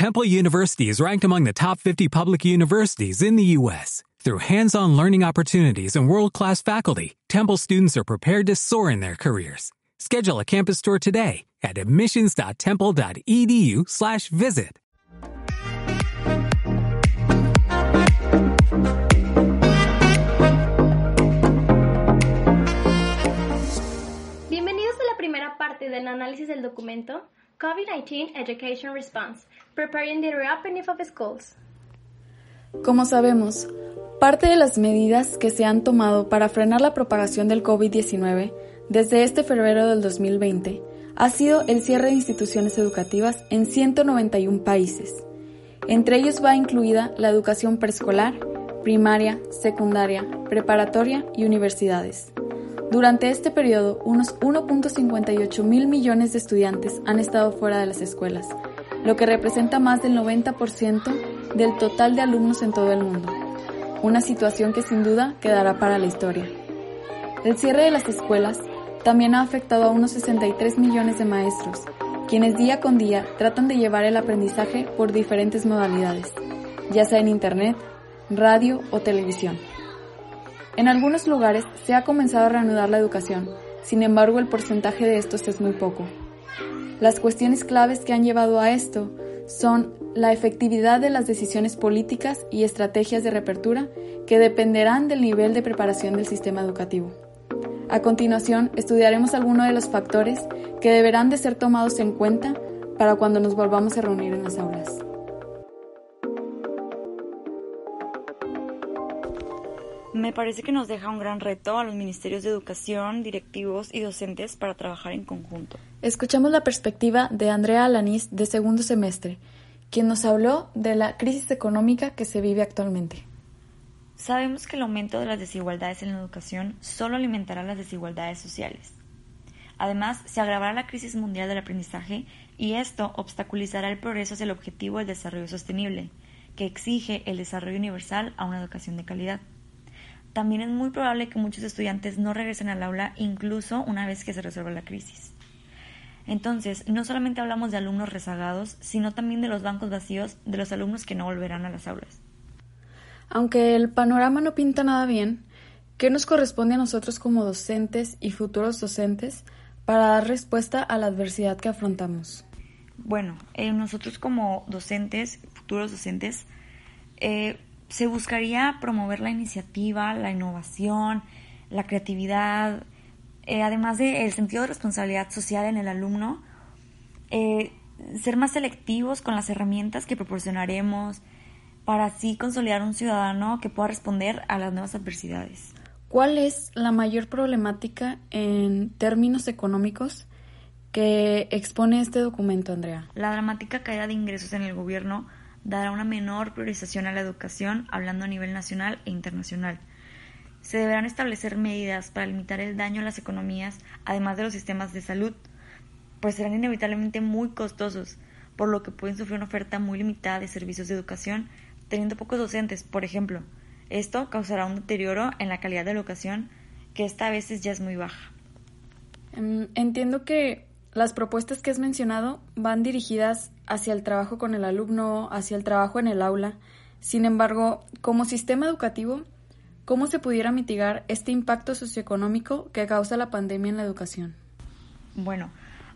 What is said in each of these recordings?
Temple University is ranked among the top 50 public universities in the U.S. Through hands-on learning opportunities and world-class faculty, Temple students are prepared to soar in their careers. Schedule a campus tour today at admissions.temple.edu/visit. Bienvenidos a la primera parte del análisis del documento COVID-19 Education Response, Preparing the Reopening of Schools. Como sabemos, parte de las medidas que se han tomado para frenar la propagación del COVID-19 desde este febrero del 2020 ha sido el cierre de instituciones educativas en 191 países. Entre ellos va incluida la educación preescolar, primaria, secundaria, preparatoria y universidades. Durante este periodo, unos 1.58 mil millones de estudiantes han estado fuera de las escuelas, lo que representa más del 90% del total de alumnos en todo el mundo. Una situación que sin duda quedará para la historia. El cierre de las escuelas también ha afectado a unos 63 millones de maestros, quienes día con día tratan de llevar el aprendizaje por diferentes modalidades, ya sea en Internet, radio o televisión. En algunos lugares se ha comenzado a reanudar la educación, sin embargo el porcentaje de estos es muy poco. Las cuestiones claves que han llevado a esto son la efectividad de las decisiones políticas y estrategias de reapertura que dependerán del nivel de preparación del sistema educativo. A continuación, estudiaremos algunos de los factores que deberán de ser tomados en cuenta para cuando nos volvamos a reunir en las aulas. Me parece que nos deja un gran reto a los ministerios de educación, directivos y docentes para trabajar en conjunto. Escuchamos la perspectiva de Andrea Alanís de segundo semestre, quien nos habló de la crisis económica que se vive actualmente. Sabemos que el aumento de las desigualdades en la educación solo alimentará las desigualdades sociales. Además, se agravará la crisis mundial del aprendizaje y esto obstaculizará el progreso hacia el objetivo del desarrollo sostenible, que exige el desarrollo universal a una educación de calidad también es muy probable que muchos estudiantes no regresen al aula incluso una vez que se resuelva la crisis. Entonces, no solamente hablamos de alumnos rezagados, sino también de los bancos vacíos de los alumnos que no volverán a las aulas. Aunque el panorama no pinta nada bien, ¿qué nos corresponde a nosotros como docentes y futuros docentes para dar respuesta a la adversidad que afrontamos? Bueno, eh, nosotros como docentes, futuros docentes, eh, se buscaría promover la iniciativa, la innovación, la creatividad, eh, además del sentido de responsabilidad social en el alumno, eh, ser más selectivos con las herramientas que proporcionaremos para así consolidar un ciudadano que pueda responder a las nuevas adversidades. ¿Cuál es la mayor problemática en términos económicos que expone este documento, Andrea? La dramática caída de ingresos en el gobierno dará una menor priorización a la educación, hablando a nivel nacional e internacional. Se deberán establecer medidas para limitar el daño a las economías, además de los sistemas de salud, pues serán inevitablemente muy costosos, por lo que pueden sufrir una oferta muy limitada de servicios de educación, teniendo pocos docentes, por ejemplo. Esto causará un deterioro en la calidad de la educación, que esta a veces ya es muy baja. Em, entiendo que las propuestas que has mencionado van dirigidas hacia el trabajo con el alumno, hacia el trabajo en el aula. Sin embargo, como sistema educativo, ¿cómo se pudiera mitigar este impacto socioeconómico que causa la pandemia en la educación? Bueno,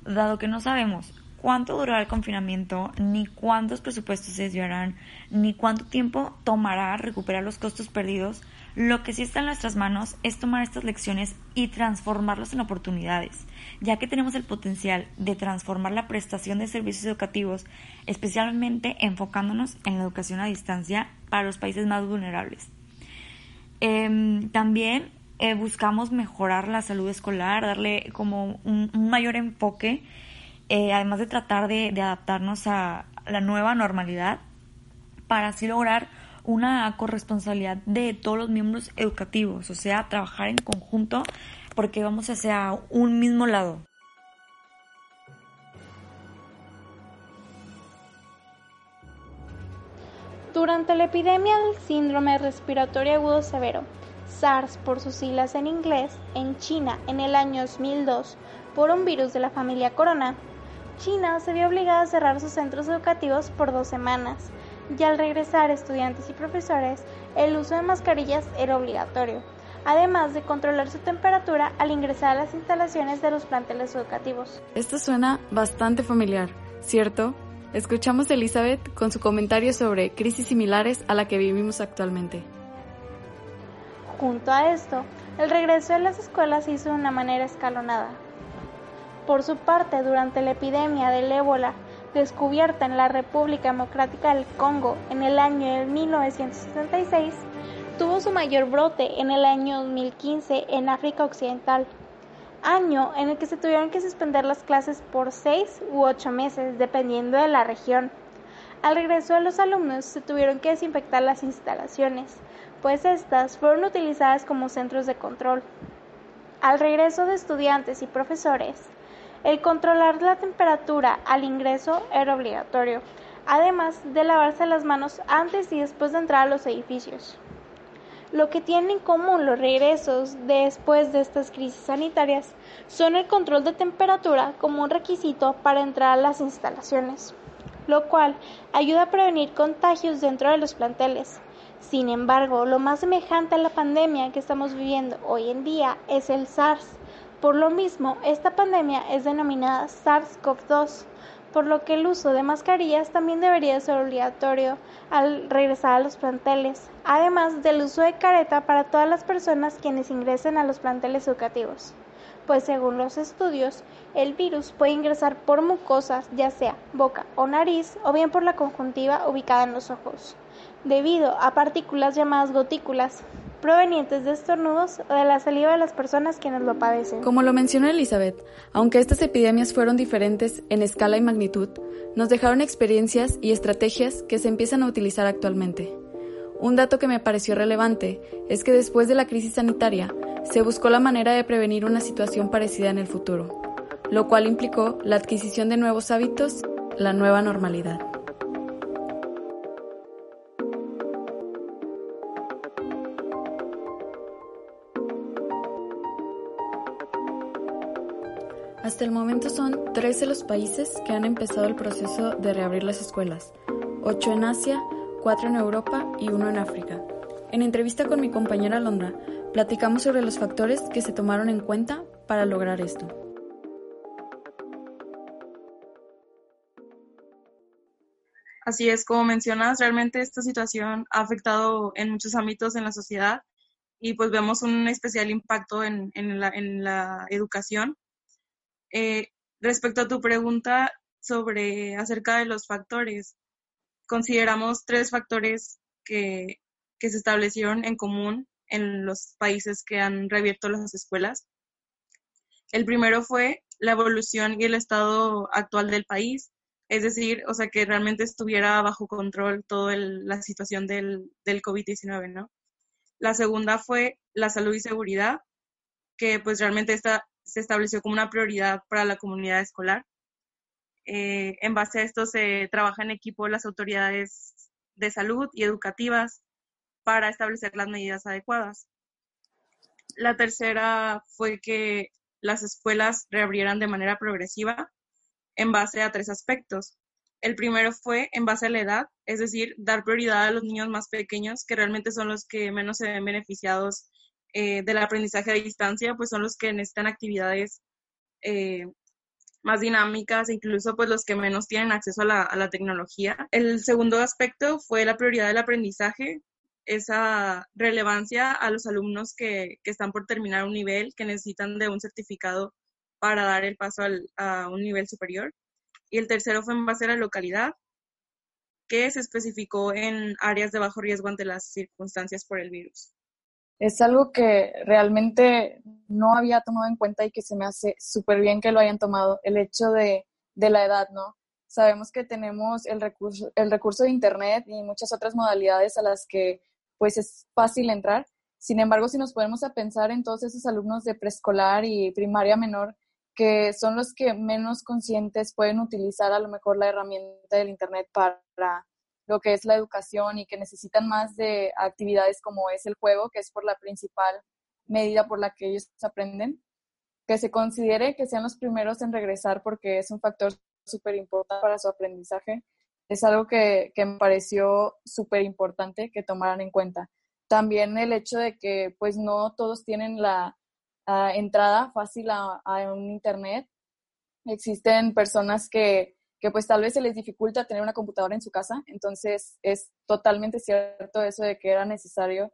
dado que no sabemos cuánto durará el confinamiento, ni cuántos presupuestos se desviarán, ni cuánto tiempo tomará recuperar los costos perdidos, lo que sí está en nuestras manos es tomar estas lecciones y transformarlas en oportunidades, ya que tenemos el potencial de transformar la prestación de servicios educativos, especialmente enfocándonos en la educación a distancia para los países más vulnerables. Em, también eh, buscamos mejorar la salud escolar, darle como un, mayor enfoque, eh, además de tratar de adaptarnos a la nueva normalidad, para así lograr una corresponsabilidad de todos los miembros educativos, o sea, trabajar en conjunto porque vamos hacia un mismo lado. Durante la epidemia del síndrome respiratorio agudo severo, SARS por sus siglas en inglés, en China en el año 2002 por un virus de la familia corona, China se vio obligada a cerrar sus centros educativos por dos semanas, y al regresar estudiantes y profesores, el uso de mascarillas era obligatorio, además de controlar su temperatura al ingresar a las instalaciones de los planteles educativos. Esto suena bastante familiar, ¿cierto? Escuchamos a Elizabeth con su comentario sobre crisis similares a la que vivimos actualmente. Junto a esto, el regreso a las escuelas se hizo de una manera escalonada. Por su parte, durante la epidemia del ébola descubierta en la República Democrática del Congo en el año de 1966, tuvo su mayor brote en el año 2015 en África Occidental, año en el que se tuvieron que suspender las clases por seis u ocho meses, dependiendo de la región. Al regreso de los alumnos se tuvieron que desinfectar las instalaciones, pues estas fueron utilizadas como centros de control. Al regreso de estudiantes y profesores, el controlar la temperatura al ingreso era obligatorio, además de lavarse las manos antes y después de entrar a los edificios. Lo que tienen en común los regresos después de estas crisis sanitarias son el control de temperatura como un requisito para entrar a las instalaciones, lo cual ayuda a prevenir contagios dentro de los planteles. Sin embargo, lo más semejante a la pandemia que estamos viviendo hoy en día es el SARS. Por lo mismo, esta pandemia es denominada SARS-CoV-2 por lo que el uso de mascarillas también debería ser obligatorio al regresar a los planteles, además del uso de careta para todas las personas quienes ingresen a los planteles educativos, pues según los estudios, el virus puede ingresar por mucosas, ya sea boca o nariz, o bien por la conjuntiva ubicada en los ojos, debido a partículas llamadas gotículas, provenientes de estornudos o de la saliva de las personas quienes lo padecen. Como lo mencionó Elizabeth, aunque estas epidemias fueron diferentes en escala y magnitud, nos dejaron experiencias y estrategias que se empiezan a utilizar actualmente. Un dato que me pareció relevante es que después de la crisis sanitaria se buscó la manera de prevenir una situación parecida en el futuro, lo cual implicó la adquisición de nuevos hábitos, la nueva normalidad. Hasta el momento son 13 los países que han empezado el proceso de reabrir las escuelas, 8 en Asia, 4 en Europa y 1 en África. En entrevista con mi compañera Londra, platicamos sobre los factores que se tomaron en cuenta para lograr esto. Así es, como mencionas, realmente esta situación ha afectado en muchos ámbitos en la sociedad y pues vemos un especial impacto en, en la educación eh, respecto a tu pregunta sobre acerca de los factores, consideramos tres factores que, que se establecieron en común en los países que han reabierto las escuelas. El primero fue la evolución y el estado actual del país, es decir, o sea, que realmente estuviera bajo control toda la situación del, del COVID-19, ¿no? La segunda fue la salud y seguridad, que pues realmente esta se estableció como una prioridad para la comunidad escolar. Eh, en base a esto se trabaja en equipo las autoridades de salud y educativas para establecer las medidas adecuadas. La tercera fue que las escuelas reabrieran de manera progresiva en base a tres aspectos. El primero fue en base a la edad, es decir, dar prioridad a los niños más pequeños, que realmente son los que menos se ven beneficiados eh, del aprendizaje a distancia, pues son los que necesitan actividades eh, más dinámicas, incluso pues los que menos tienen acceso a la, tecnología. El segundo aspecto fue la prioridad del aprendizaje, esa relevancia a los alumnos que, están por terminar un nivel, que necesitan de un certificado para dar el paso a un nivel superior. Y el tercero fue en base a la localidad, que se especificó en áreas de bajo riesgo ante las circunstancias por el virus es algo que realmente no había tomado en cuenta y que se me hace súper bien que lo hayan tomado, el hecho de, de, la edad, ¿no? Sabemos que tenemos el recurso, el recurso de Internet y muchas otras modalidades a las que pues es fácil entrar. Sin embargo, si nos ponemos a pensar en todos esos alumnos de preescolar y primaria menor, que son los que menos conscientes pueden utilizar a lo mejor la herramienta del Internet para lo que es la educación y que necesitan más de actividades como es el juego, que es por la principal medida por la que ellos aprenden, que se considere que sean los primeros en regresar porque es un factor súper importante para su aprendizaje. Es algo que, que me pareció súper importante que tomaran en cuenta. También el hecho de que pues no todos tienen la entrada fácil a, a, un internet. Existen personas que, que pues tal vez se les dificulta tener una computadora en su casa, entonces es totalmente cierto eso de que era necesario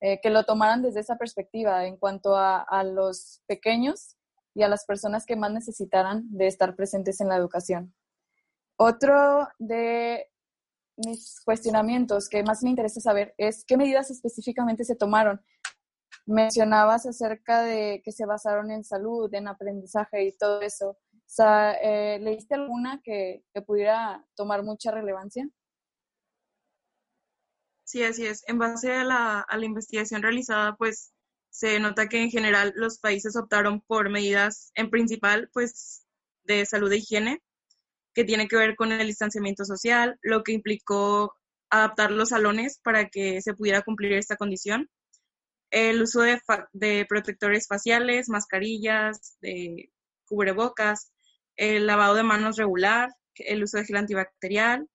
eh, que lo tomaran desde esa perspectiva en cuanto a, a, los pequeños y a las personas que más necesitaran de estar presentes en la educación. Otro de mis cuestionamientos que más me interesa saber es qué medidas específicamente se tomaron. Mencionabas acerca de que se basaron en salud, en aprendizaje y todo eso. Sea, eh, ¿leíste alguna que, que pudiera tomar mucha relevancia? Sí, así es. En base a la, a la investigación realizada, pues se nota que en general los países optaron por medidas, en principal, pues de salud e higiene, que tiene que ver con el distanciamiento social, lo que implicó adaptar los salones para que se pudiera cumplir esta condición. El uso de, de protectores faciales, mascarillas, de cubrebocas, el lavado de manos regular, el uso de gel antibacterial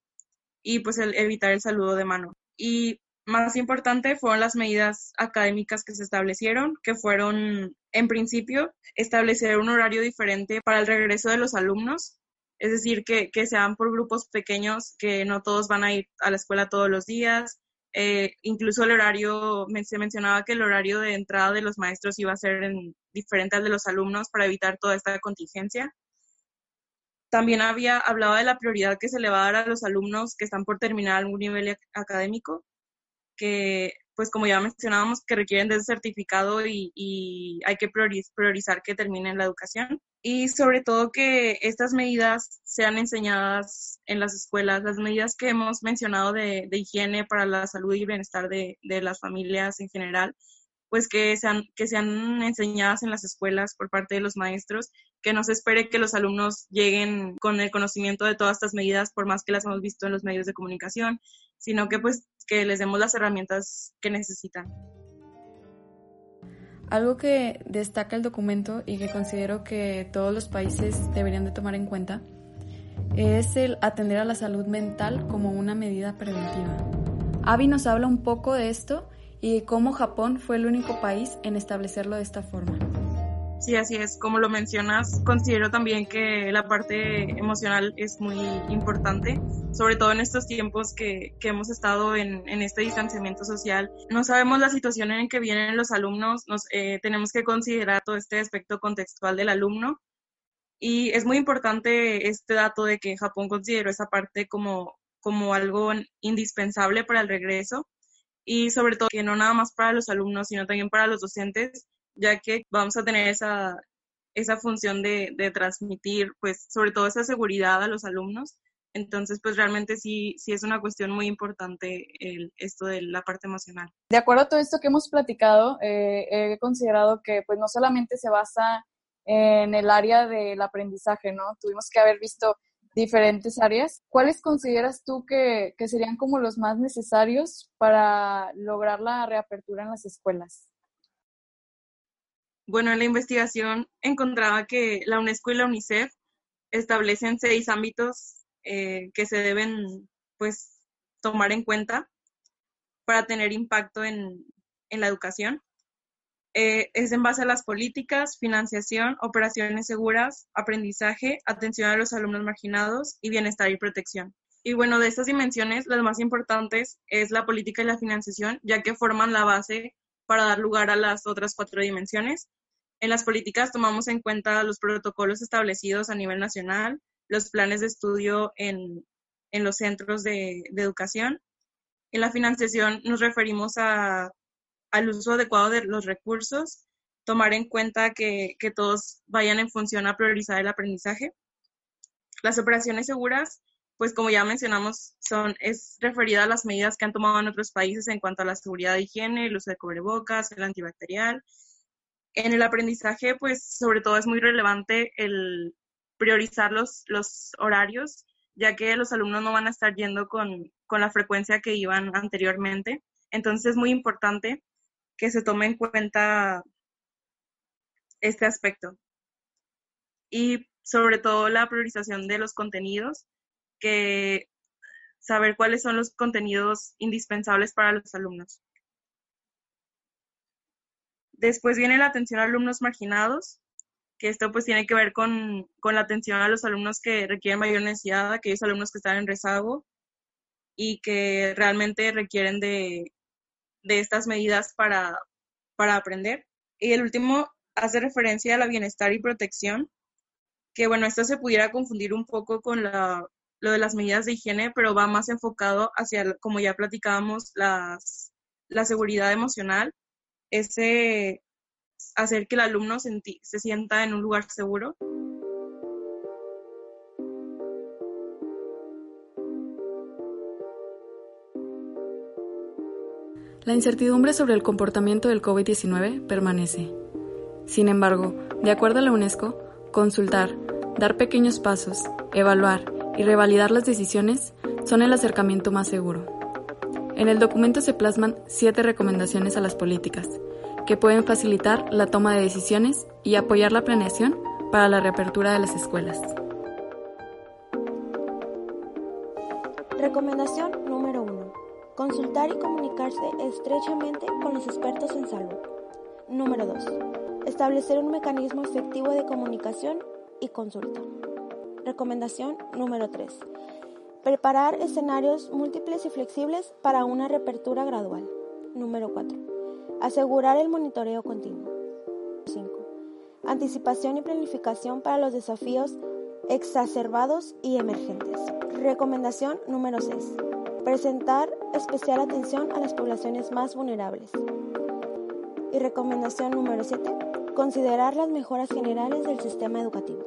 y pues el evitar el saludo de mano. Y más importante fueron las medidas académicas que se establecieron, que fueron, en principio, establecer un horario diferente para el regreso de los alumnos, es decir, que, que sean por grupos pequeños, que no todos van a ir a la escuela todos los días. Eh, incluso el horario, se mencionaba que el horario de entrada de los maestros iba a ser en, diferente al de los alumnos para evitar toda esta contingencia. También había hablado de la prioridad que se le va a dar a los alumnos que están por terminar algún nivel académico, que, pues como ya mencionábamos, que requieren de certificado y, hay que priorizar que terminen la educación. Y sobre todo que estas medidas sean enseñadas en las escuelas, las medidas que hemos mencionado de, higiene para la salud y bienestar de las familias en general, pues que sean, que sean enseñadas en las escuelas por parte de los maestros, que no se espere que los alumnos lleguen con el conocimiento de todas estas medidas, por más que las hemos visto en los medios de comunicación, sino que pues que les demos las herramientas que necesitan. Algo que destaca el documento y que considero que todos los países deberían de tomar en cuenta es el atender a la salud mental como una medida preventiva. Avi nos habla un poco de esto y cómo Japón fue el único país en establecerlo de esta forma. Sí, así es. Como lo mencionas, considero también que la parte emocional es muy importante, sobre todo en estos tiempos que, que hemos estado en, en, este distanciamiento social. No sabemos la situación en que vienen los alumnos, nos, eh, tenemos que considerar todo este aspecto contextual del alumno. Y es muy importante este dato de que Japón consideró esa parte como, como algo indispensable para el regreso y sobre todo que no nada más para los alumnos, sino también para los docentes, ya que vamos a tener esa, esa función de, de transmitir, pues, sobre todo esa seguridad a los alumnos. Entonces, pues realmente sí, sí es una cuestión muy importante el, esto de la parte emocional. De acuerdo a todo esto que hemos platicado, eh, he considerado que pues no solamente se basa en el área del aprendizaje, ¿no? Tuvimos que haber visto diferentes áreas. ¿Cuáles consideras tú que, que, serían como los más necesarios para lograr la reapertura en las escuelas? Bueno, en la investigación encontraba que la UNESCO y la UNICEF establecen seis ámbitos eh, que se deben pues tomar en cuenta para tener impacto en, en la educación. Eh, es en base a las políticas, financiación, operaciones seguras, aprendizaje, atención a los alumnos marginados y bienestar y protección. Y bueno, de estas dimensiones, las más importantes es la política y la financiación, ya que forman la base para dar lugar a las otras cuatro dimensiones. En las políticas tomamos en cuenta los protocolos establecidos a nivel nacional, los planes de estudio en, en los centros de, de educación. En la financiación nos referimos a al uso adecuado de los recursos, tomar en cuenta que, que todos vayan en función a priorizar el aprendizaje. Las operaciones seguras, pues como ya mencionamos, son, es referida a las medidas que han tomado en otros países en cuanto a la seguridad de higiene, el uso de cubrebocas, el antibacterial. En el aprendizaje, pues sobre todo es muy relevante el priorizar los, los horarios, ya que los alumnos no van a estar yendo con, con la frecuencia que iban anteriormente. Entonces es muy importante que se tome en cuenta este aspecto. Y sobre todo la priorización de los contenidos, que saber cuáles son los contenidos indispensables para los alumnos. Después viene la atención a alumnos marginados, que esto pues tiene que ver con, la atención a los alumnos que requieren mayor necesidad, aquellos alumnos que están en rezago y que realmente requieren de, estas medidas para, para aprender. Y el último hace referencia a la bienestar y protección, que bueno, esto se pudiera confundir un poco con la, lo de las medidas de higiene, pero va más enfocado hacia, como ya platicábamos, las, la seguridad emocional, ese hacer que el alumno se, se sienta en un lugar seguro. La incertidumbre sobre el comportamiento del COVID-19 permanece. Sin embargo, de acuerdo a la UNESCO, consultar, dar pequeños pasos, evaluar y revalidar las decisiones son el acercamiento más seguro. En el documento se plasman siete recomendaciones a las políticas, que pueden facilitar la toma de decisiones y apoyar la planeación para la reapertura de las escuelas. Recomendación número 1. Consultar y comunicarse estrechamente con los expertos en salud. Número 2. Establecer un mecanismo efectivo de comunicación y consulta. Recomendación número 3. Preparar escenarios múltiples y flexibles para una reapertura gradual. Número 4. Asegurar el monitoreo continuo. 5. Anticipación y planificación para los desafíos exacerbados y emergentes. Recomendación número 6. Presentar especial atención a las poblaciones más vulnerables. Y recomendación número 7. Considerar las mejoras generales del sistema educativo.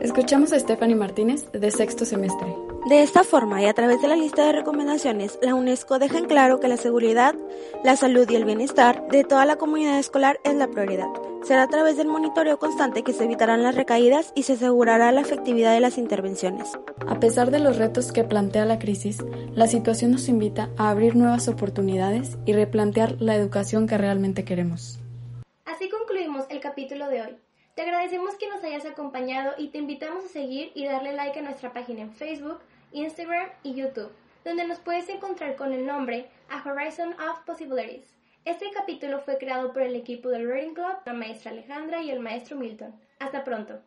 Escuchamos a Stephanie Martínez de sexto semestre. De esta forma y a través de la lista de recomendaciones, la UNESCO deja en claro que la seguridad, la salud y el bienestar de toda la comunidad escolar es la prioridad. Será a través del monitoreo constante que se evitarán las recaídas y se asegurará la efectividad de las intervenciones. A pesar de los retos que plantea la crisis, la situación nos invita a abrir nuevas oportunidades y replantear la educación que realmente queremos. Así concluimos el capítulo de hoy. Te agradecemos que nos hayas acompañado y te invitamos a seguir y darle like a nuestra página en Facebook, Instagram y YouTube, donde nos puedes encontrar con el nombre A Horizon of Possibilities. Este capítulo fue creado por el equipo del Reading Club, la maestra Alejandra y el maestro Milton. Hasta pronto.